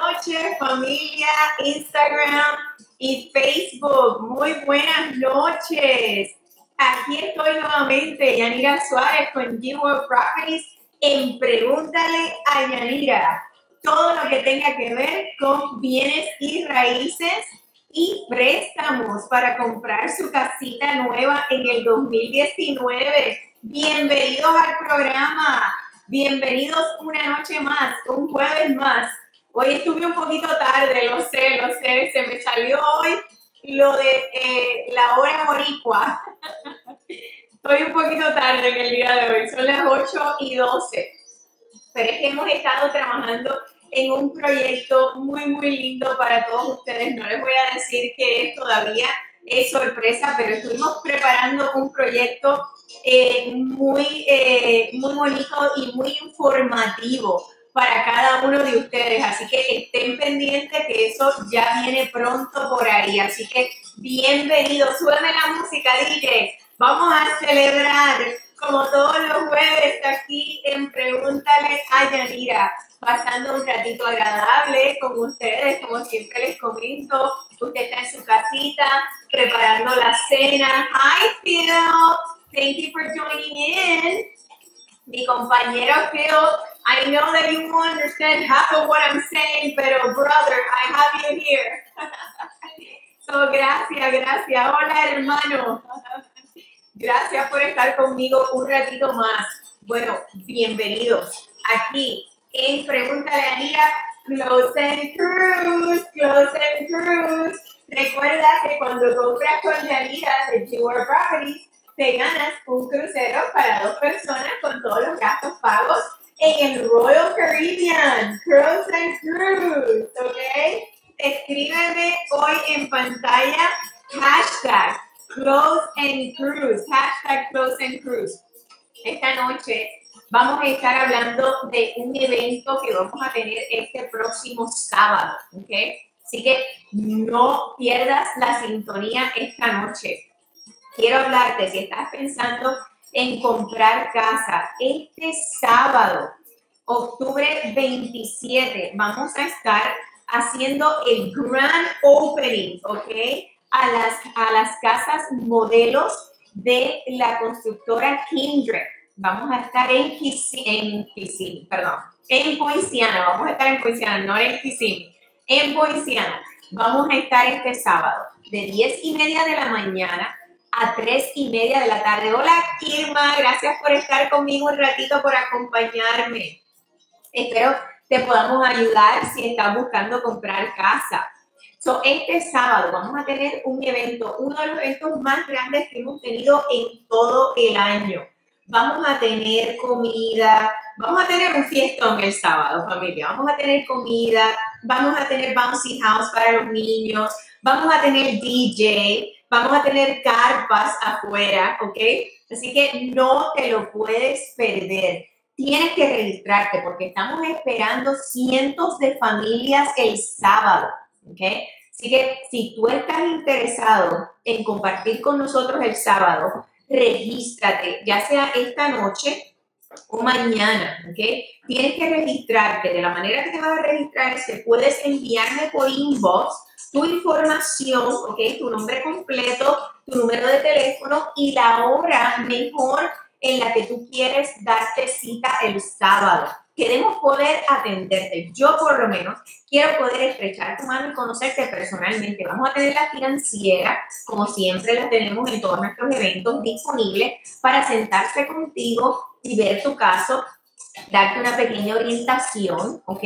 noches, familia, Instagram y Facebook. Muy buenas noches. Aquí estoy nuevamente, Yanira Suárez con G-World Properties en Pregúntale a Yanira. Todo lo que tenga que ver con bienes y raíces y préstamos para comprar su casita nueva en el 2019. Bienvenidos al programa. Bienvenidos una noche más, un jueves más. Hoy estuve un poquito tarde, lo sé, lo sé, se me salió hoy lo de eh, la hora boricua. Estoy un poquito tarde en el día de hoy, son las 8 y 12. Pero es que hemos estado trabajando en un proyecto muy, muy lindo para todos ustedes. No les voy a decir que es todavía es sorpresa, pero estuvimos preparando un proyecto eh, muy, eh, muy bonito y muy informativo para cada uno de ustedes. Así que estén pendientes que eso ya viene pronto por ahí. Así que bienvenidos. Súbeme la música, DJ. Vamos a celebrar como todos los jueves aquí en Pregúntale a Yanira pasando un ratito agradable con ustedes, como siempre les comento. Usted está en su casita preparando la cena. Hi, Phil. Thank you for joining in. Mi compañero Phil, I know that you won't understand half of what I'm saying, pero brother, I have you here. so, gracias, gracias. Hola, hermano. Gracias por estar conmigo un ratito más. Bueno, bienvenidos aquí en Pregúntale a Nia, Close and Cruise, Close and Cruise. Recuerda que cuando compras con Yanira de Jewel Properties, te ganas un crucero para dos personas con todos los gastos pagos en Royal Caribbean, Cruise and Cruise, ¿ok? Escríbeme hoy en pantalla hashtag Close and Cruise, hashtag Close and Cruise. Esta noche vamos a estar hablando de un evento que vamos a tener este próximo sábado, ¿ok? Así que no pierdas la sintonía esta noche. Quiero hablarte, si estás pensando en comprar casa, este sábado, octubre 27, vamos a estar haciendo el grand opening, ¿ok? A las, a las casas modelos de la constructora Kindred vamos a estar en Kissimmee, en perdón, en Poinciana, vamos a estar en Poinciana, no en Kissimmee, en Poinciana. Vamos a estar este sábado de 10 y media de la mañana a 3 y media de la tarde. Hola, Kirma, gracias por estar conmigo un ratito, por acompañarme. Espero te podamos ayudar si estás buscando comprar casa. So, este sábado vamos a tener un evento, uno de los eventos más grandes que hemos tenido en todo el año vamos a tener comida, vamos a tener un fiestón el sábado, familia, vamos a tener comida, vamos a tener bouncy house para los niños, vamos a tener DJ, vamos a tener carpas afuera, ¿ok? Así que no te lo puedes perder. Tienes que registrarte porque estamos esperando cientos de familias el sábado, ¿ok? Así que si tú estás interesado en compartir con nosotros el sábado, regístrate, ya sea esta noche o mañana, ¿ok? Tienes que registrarte. De la manera que te vas a registrar es que puedes enviarme por inbox tu información, ¿ok? Tu nombre completo, tu número de teléfono y la hora mejor en la que tú quieres darte cita el sábado. Queremos poder atenderte. Yo por lo menos quiero poder estrechar tu mano y conocerte personalmente. Vamos a tener la financiera, como siempre la tenemos en todos nuestros eventos disponibles, para sentarse contigo y ver tu caso, darte una pequeña orientación, ¿ok?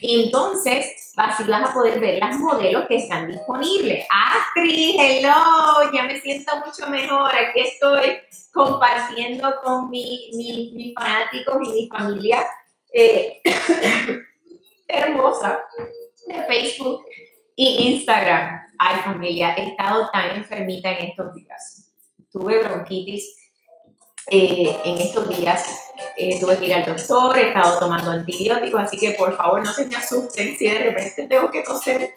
Y entonces así vas a poder ver las modelos que están disponibles. Astrid, hello, ya me siento mucho mejor. Aquí estoy compartiendo con mi, mis fanáticos y mi familia eh, hermosa de Facebook y Instagram. Ay, familia, he estado tan enfermita en estos días. Tuve bronquitis eh, en estos días. Eh, tuve que ir al doctor, he estado tomando antibióticos, así que por favor no se me asusten si de repente tengo que toser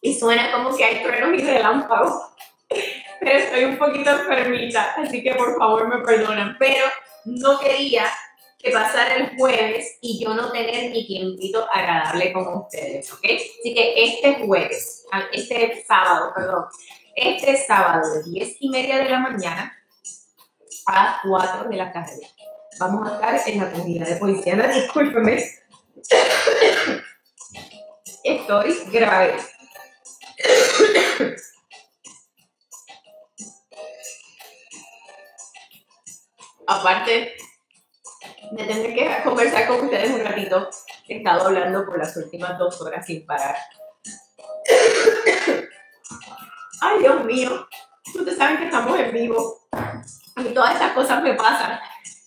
y suena como si hay truenos y relámpagos. Pero estoy un poquito enfermita, así que por favor me perdonan. Pero no quería que pasar el jueves y yo no tener mi tiempito agradable con ustedes, ¿ok? Así que este jueves, ah, este sábado, perdón, este sábado de 10 y media de la mañana a 4 de la tarde. Vamos a estar en la comunidad de policía. Discúlpeme. Estoy grave. Aparte de tener que conversar con ustedes un ratito, he estado hablando por las últimas dos horas sin parar. Ay, Dios mío, ustedes saben que estamos en vivo y todas estas cosas me pasan.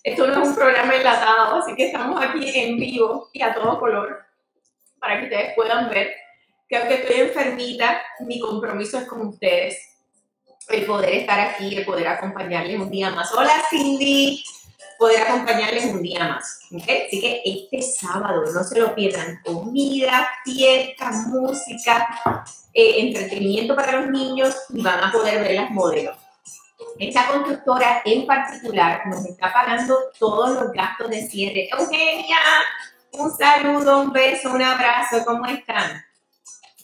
Esto no es un programa enlatado, así que estamos aquí en vivo y a todo color para que ustedes puedan ver que aunque estoy enfermita, mi compromiso es con ustedes el poder estar aquí, el poder acompañarles un día más. Hola Cindy, poder acompañarles un día más. Así que este sábado no se lo pierdan. Comida, fiesta, música, eh, entretenimiento para los niños y van a poder ver las modelos. Esta constructora en particular nos está pagando todos los gastos de cierre. Eugenia, un saludo, un beso, un abrazo, ¿cómo están?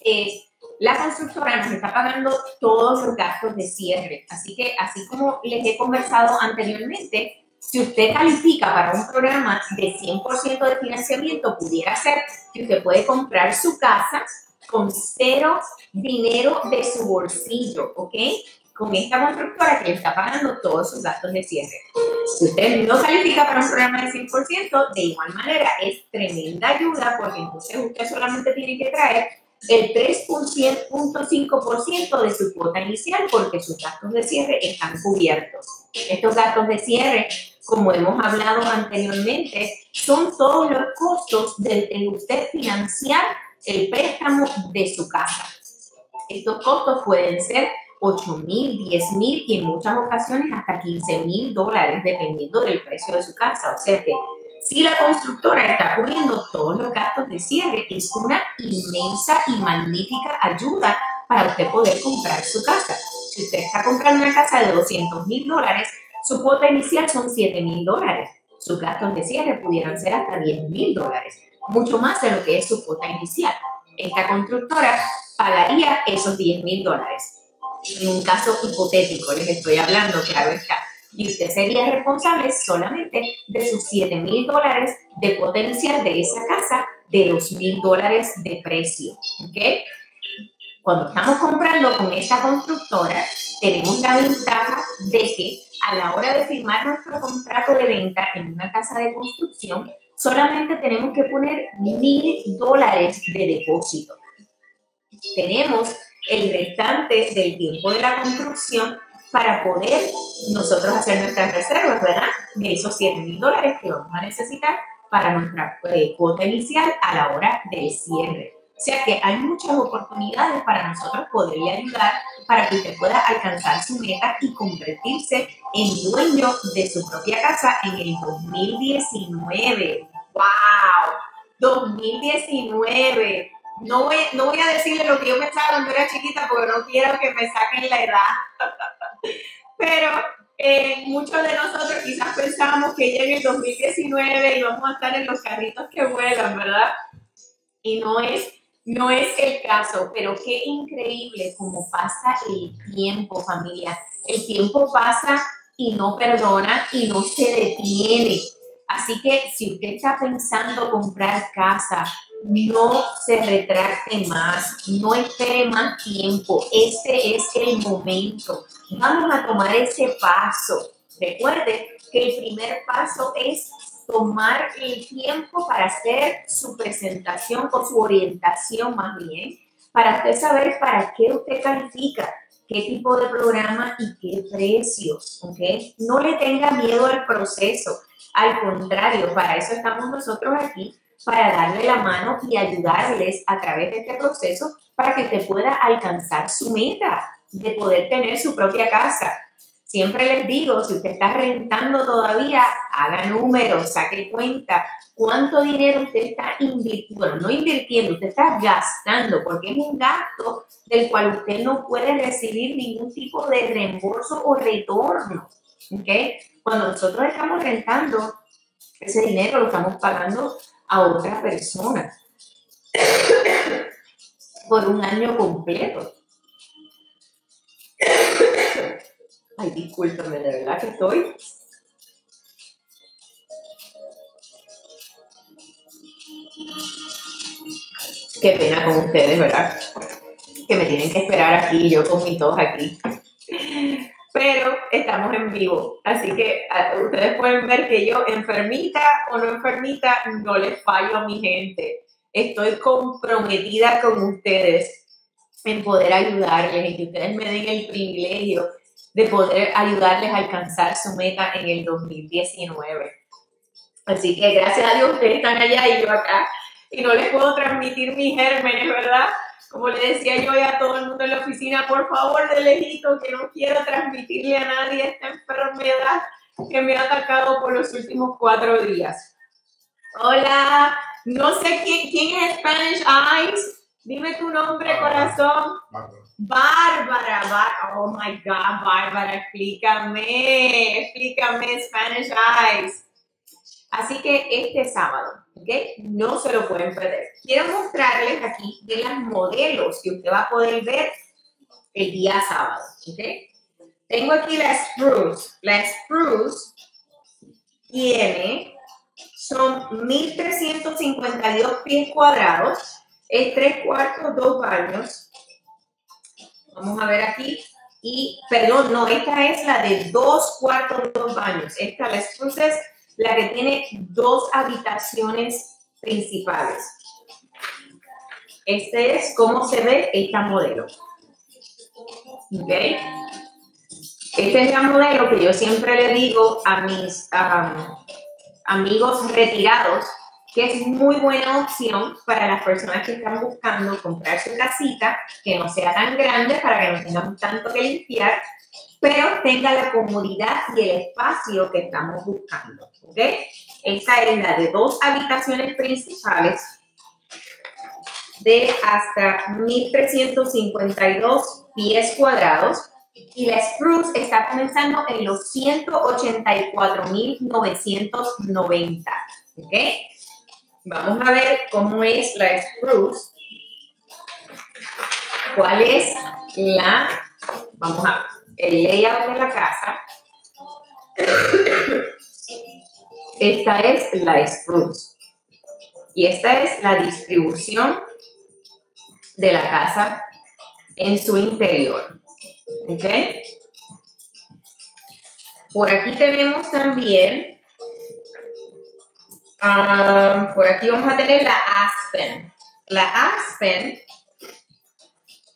Eh, la constructora nos está pagando todos los gastos de cierre. Así que, así como les he conversado anteriormente, si usted califica para un programa de 100% de financiamiento, pudiera ser que usted puede comprar su casa con cero dinero de su bolsillo, ¿ok? Con esta constructora que le está pagando todos sus gastos de cierre. Si usted no califica para un programa de 100%, de igual manera es tremenda ayuda porque entonces usted solamente tiene que traer el 3.5% de su cuota inicial porque sus gastos de cierre están cubiertos. Estos gastos de cierre, como hemos hablado anteriormente, son todos los costos de, usted financiar el préstamo de su casa. Estos costos pueden ser 8 mil, 10 mil y en muchas ocasiones hasta 15 mil dólares, dependiendo del precio de su casa. O sea que si la constructora está cubriendo todos los gastos de cierre, es una inmensa y magnífica ayuda para usted poder comprar su casa. Si usted está comprando una casa de 200 mil dólares, su cuota inicial son 7 mil dólares. Sus gastos de cierre pudieran ser hasta 10 mil dólares, mucho más de lo que es su cuota inicial. Esta constructora pagaría esos 10 mil dólares. En un caso hipotético, les estoy hablando, claro está y usted sería responsable solamente de sus 7 mil dólares de potencial de esa casa de los mil dólares de precio. ¿ok? Cuando estamos comprando con esta constructora, tenemos la ventaja de que a la hora de firmar nuestro contrato de venta en una casa de construcción, solamente tenemos que poner mil dólares de depósito. Tenemos el restante del tiempo de la construcción para poder nosotros hacer nuestras reservas, ¿verdad? De esos 7 mil dólares que vamos a necesitar para nuestra eh, cuota inicial a la hora del cierre. O sea que hay muchas oportunidades para nosotros poderle ayudar para que usted pueda alcanzar su meta y convertirse en dueño de su propia casa en el 2019. ¡Wow! 2019. No voy, no voy a decirle lo que yo pensaba cuando era chiquita porque no quiero que me saquen la edad. Pero eh, muchos de nosotros quizás pensábamos que en el 2019 íbamos a estar en los carritos que vuelan, ¿verdad? Y no es, no es el caso, pero qué increíble cómo pasa el tiempo, familia. El tiempo pasa y no perdona y no se detiene. Así que si usted está pensando comprar casa, no se retracte más, no espere más tiempo, este es el momento. Vamos a tomar ese paso. Recuerde que el primer paso es tomar el tiempo para hacer su presentación o su orientación más bien, para usted saber para qué usted califica, qué tipo de programa y qué precios. No le tenga miedo al proceso, al contrario, para eso estamos nosotros aquí para darle la mano y ayudarles a través de este proceso para que te pueda alcanzar su meta de poder tener su propia casa. Siempre les digo, si usted está rentando todavía, haga números, saque cuenta, cuánto dinero usted está invirtiendo, bueno, no invirtiendo, usted está gastando, porque es un gasto del cual usted no puede recibir ningún tipo de reembolso o retorno. ¿okay? Cuando nosotros estamos rentando ese dinero lo estamos pagando a otra persona por un año completo. Ay, discúlpame, de verdad que estoy. Qué pena con ustedes, ¿verdad? Que me tienen que esperar aquí, yo con mi tos aquí. Pero estamos en vivo, así que ah, ustedes pueden ver que yo, enfermita o no enfermita, no les fallo a mi gente. Estoy comprometida con ustedes en poder ayudarles y que ustedes me den el privilegio de poder ayudarles a alcanzar su meta en el 2019. Así que gracias a Dios ustedes están allá y yo acá y no les puedo transmitir mis gérmenes, ¿verdad? Como le decía yo a todo el mundo en la oficina, por favor de lejito que no quiero transmitirle a nadie esta enfermedad que me ha atacado por los últimos cuatro días. Hola, no sé quién, quién es Spanish Eyes. Dime tu nombre, corazón. Bárbara. Bárbara. Oh my God, Bárbara, explícame, explícame Spanish Eyes. Así que este sábado, ¿ok? No se lo pueden perder. Quiero mostrarles aquí de las modelos que usted va a poder ver el día sábado, ¿ok? Tengo aquí la Spruce. La Spruce tiene, son 1352 pies cuadrados es tres cuartos, dos baños. Vamos a ver aquí. Y, perdón, no, esta es la de dos cuartos, dos baños. Esta, la es la que tiene dos habitaciones principales. Este es cómo se ve esta modelo. Este es el modelo que yo siempre le digo a mis amigos retirados que es muy buena opción para las personas que están buscando comprar su casita, que no sea tan grande para que no tengamos tanto que limpiar, pero tenga la comodidad y el espacio que estamos buscando. ¿ok? Esta es la de dos habitaciones principales de hasta 1352 pies cuadrados y la Spruce está comenzando en los 184.990. ¿ok? Vamos a ver cómo es la spruce. ¿Cuál es la, vamos a el layout de la casa? Esta es la spruce. Y esta es la distribución de la casa en su interior. ¿Ok? Por aquí tenemos también Ah, por aquí vamos a tener la Aspen. La Aspen,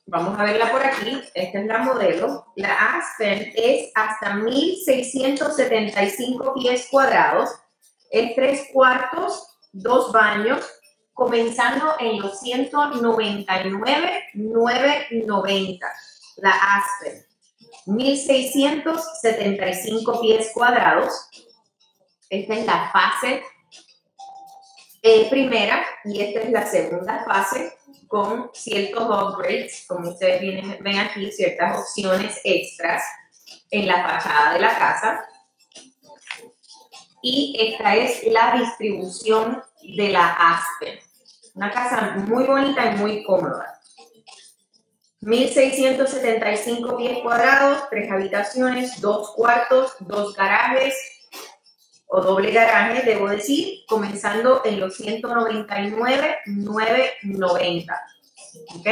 vamos a verla por aquí, esta es la modelo. La Aspen es hasta 1675 pies cuadrados, es tres cuartos, dos baños, comenzando en los 199,990. La Aspen, 1675 pies cuadrados. Esta es la fase eh, primera y esta es la segunda fase con ciertos upgrades, como ustedes ven aquí, ciertas opciones extras en la fachada de la casa. Y esta es la distribución de la Aspen. Una casa muy bonita y muy cómoda. 1675 pies cuadrados, tres habitaciones, dos cuartos, dos garajes, o doble garaje, debo decir, comenzando en los 199,990. ¿Ok?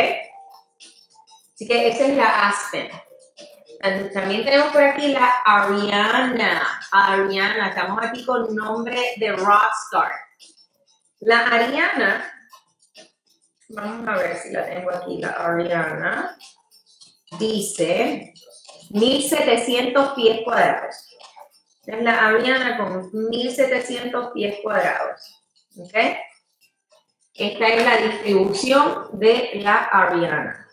Así que esa es la Aspen. También tenemos por aquí la Ariana. Ariana, estamos aquí con nombre de Rockstar. La Ariana, vamos a ver si la tengo aquí, la Ariana, dice 1700 pies cuadrados es la Aviana con 1700 pies cuadrados. ¿Ok? Esta es la distribución de la Ariana.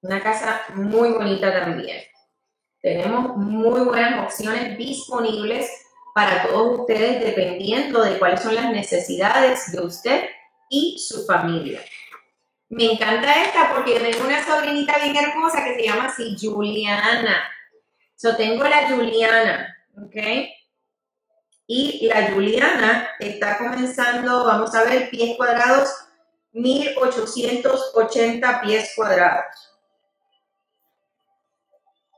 Una casa muy bonita también. Tenemos muy buenas opciones disponibles para todos ustedes dependiendo de cuáles son las necesidades de usted y su familia. Me encanta esta porque tengo una sobrinita bien hermosa que se llama así Juliana. So tengo la Juliana, ¿ok? Y la Juliana está comenzando, vamos a ver, pies cuadrados, 1880 pies cuadrados.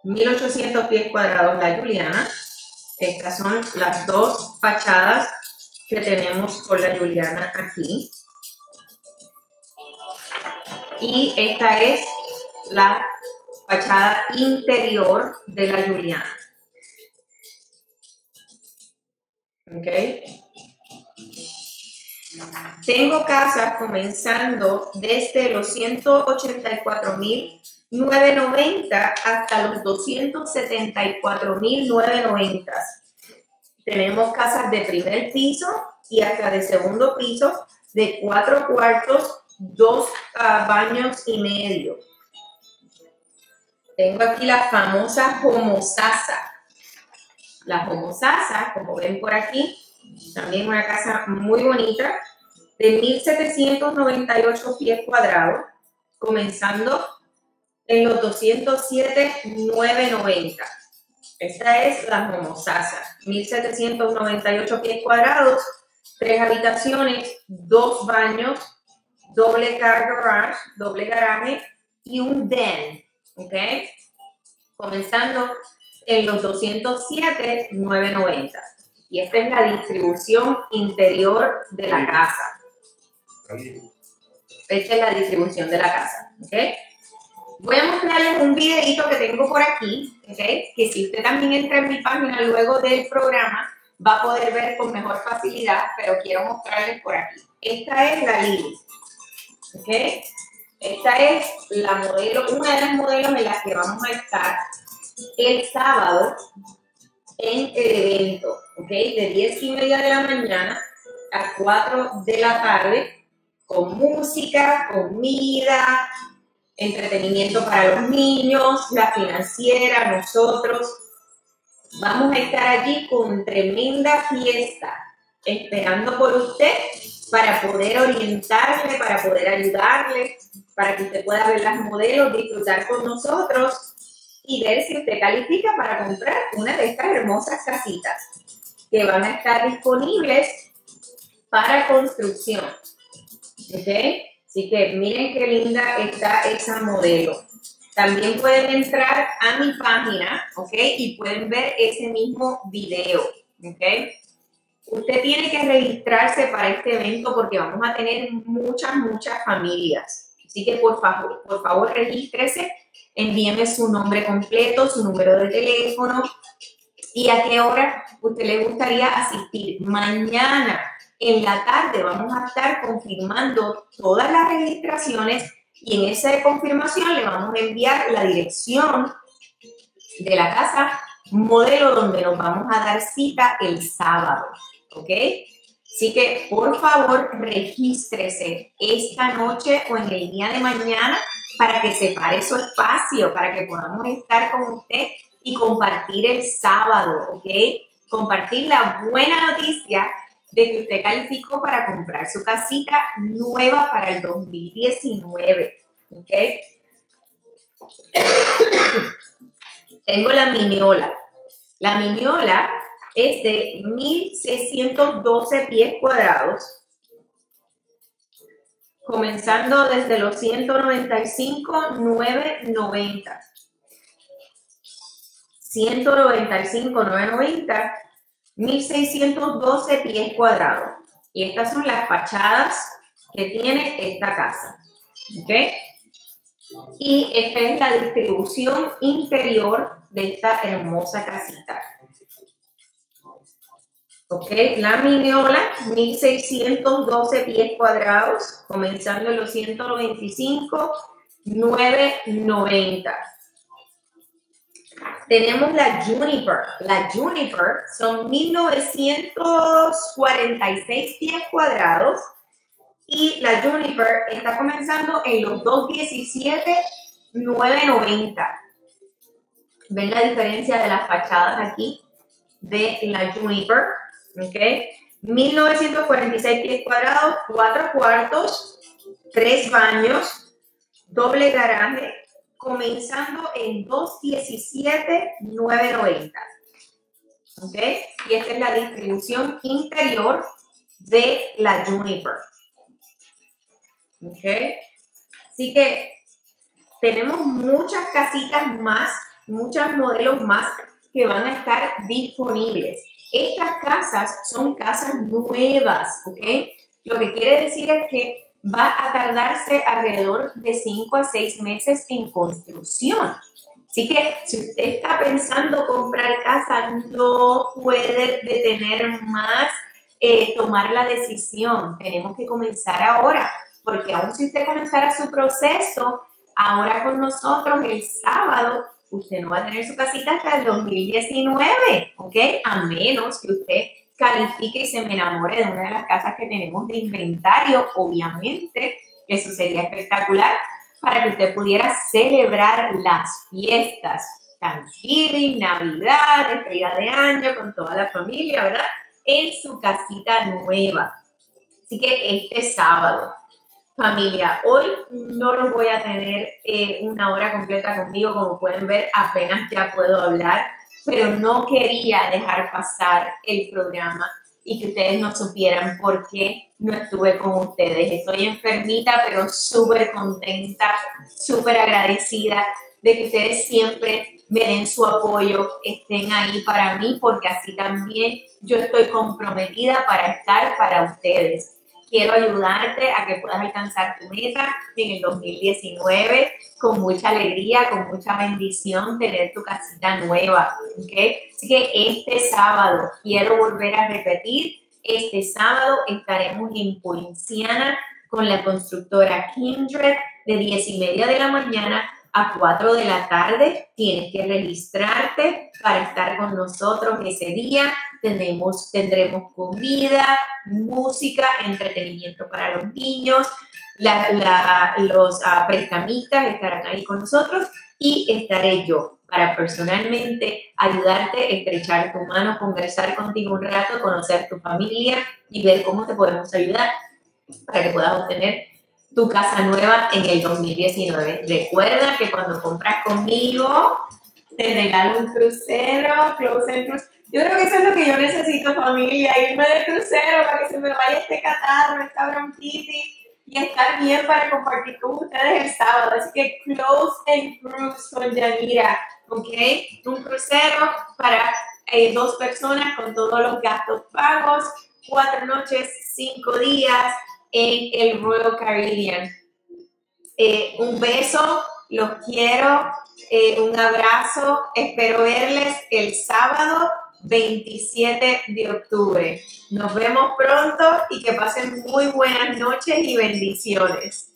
1800 pies cuadrados la Juliana. Estas son las dos fachadas que tenemos con la Juliana aquí. Y esta es la fachada interior de la Juliana. ¿Ok? Tengo casas comenzando desde los 184.990 hasta los 274.990. Tenemos casas de primer piso y hasta de segundo piso de cuatro cuartos, dos ah, baños y medio. Tengo aquí la famosa homosasa la Homosasa, como ven por aquí, también una casa muy bonita, de 1798 pies cuadrados, comenzando en los 207,990. Esta es la Homosasa, 1798 pies cuadrados, tres habitaciones, dos baños, doble car garage, doble garaje y un den, ¿ok? Comenzando en los 207,990. Y esta es la distribución interior de la casa. Esta es la distribución de la casa. ¿okay? Voy a mostrarles un videito que tengo por aquí, ¿okay? que si usted también entra en mi página luego del programa, va a poder ver con mejor facilidad, pero quiero mostrarles por aquí. Esta es la Lili. ¿okay? Esta es la modelo, una de las modelos en las que vamos a estar el sábado en el evento, ¿ok? De 10 y media de la mañana a 4 de la tarde, con música, comida, entretenimiento para los niños, la financiera, nosotros. Vamos a estar allí con tremenda fiesta, esperando por usted para poder orientarle, para poder ayudarle, para que usted pueda ver las modelos, disfrutar con nosotros y ver si usted califica para comprar una de estas hermosas casitas que van a estar disponibles para construcción. ¿Ok? Así que miren qué linda está esa modelo. También pueden entrar a mi página, ¿ok? Y pueden ver ese mismo video, ¿ok? Usted tiene que registrarse para este evento porque vamos a tener muchas, muchas familias. Así que por favor, por favor, regístrese envíeme su nombre completo, su número de teléfono y a qué hora usted le gustaría asistir. Mañana en la tarde vamos a estar confirmando todas las registraciones y en esa confirmación le vamos a enviar la dirección de la casa modelo donde nos vamos a dar cita el sábado, ¿ok? Así que por favor regístrese esta noche o en el día de mañana para que separe su espacio, para que podamos estar con usted y compartir el sábado, ¿ok? Compartir la buena noticia de que usted calificó para comprar su casita nueva para el 2019, ¿ok? Tengo la miniola. La miniola es de 1612 pies cuadrados comenzando desde los 195, 990. 195, 990, 1612 pies cuadrados. Y estas son las fachadas que tiene esta casa. Y esta es la distribución interior de esta hermosa casita. Ok, la miniola, 1612 pies cuadrados, comenzando en los 195, 990. Tenemos la Juniper. La Juniper son 1946 pies cuadrados y la Juniper está comenzando en los 217, 990. ¿Ven la diferencia de las fachadas aquí de la Juniper? ¿Ok? 1946 pies cuadrados, cuatro cuartos, tres baños, doble garaje, comenzando en 217,990. ¿ok? Y esta es la distribución interior de la Juniper. ¿Ok? Así que tenemos muchas casitas más, muchos modelos más que van a estar disponibles. Estas casas son casas nuevas, ¿ok? Lo que quiere decir es que va a tardarse alrededor de 5 a 6 meses en construcción. Así que si usted está pensando comprar casa, no puede detener más eh, tomar la decisión. Tenemos que comenzar ahora, porque aún si usted comenzara su proceso, ahora con nosotros el sábado, usted no va a tener su casita hasta el 2019, ¿ok? A menos que usted califique y se me enamore de una de las casas que tenemos de inventario, obviamente, eso sería espectacular para que usted pudiera celebrar las fiestas, Thanksgiving, Navidad, estrella de año, con toda la familia, ¿verdad? En su casita nueva. Así que este sábado, familia, hoy no los voy a tener eh, una hora completa conmigo, como pueden ver, apenas ya puedo hablar pero no quería dejar pasar el programa y que ustedes no supieran por qué no estuve con ustedes. Estoy enfermita, pero súper contenta, súper agradecida de que ustedes siempre me den su apoyo, estén ahí para mí, porque así también yo estoy comprometida para estar para ustedes. Quiero ayudarte a que puedas alcanzar tu meta en el 2019 con mucha alegría, con mucha bendición, tener tu casita nueva. ¿okay? Así que este sábado, quiero volver a repetir, este sábado estaremos en Poinciana con la constructora Kindred de 10 y media de la mañana a 4 de la tarde. Tienes que registrarte para estar con nosotros ese día. Tendremos, tendremos comida, música, entretenimiento para los niños. los uh, estarán ahí con nosotros y estaré yo para personalmente ayudarte, estrechar tu mano, conversar contigo un rato, conocer tu familia y ver cómo te podemos ayudar para que puedas obtener tu casa nueva en el 2019. Recuerda que cuando compras conmigo, te regalo un crucero, Cruise Cruise. Yo creo que eso es lo que yo necesito, familia, irme de crucero para que se me vaya este catarro, esta bronquitis y estar bien para compartir con ustedes el sábado. Así que Close and Cruise con Yanira, ¿ok? Un crucero para eh, dos personas con todos los gastos pagos, cuatro noches, cinco días, en el Royal Caribbean. Eh, un beso, los quiero, eh, un abrazo, espero verles el sábado 27 de octubre. Nos vemos pronto y que pasen muy buenas noches y bendiciones.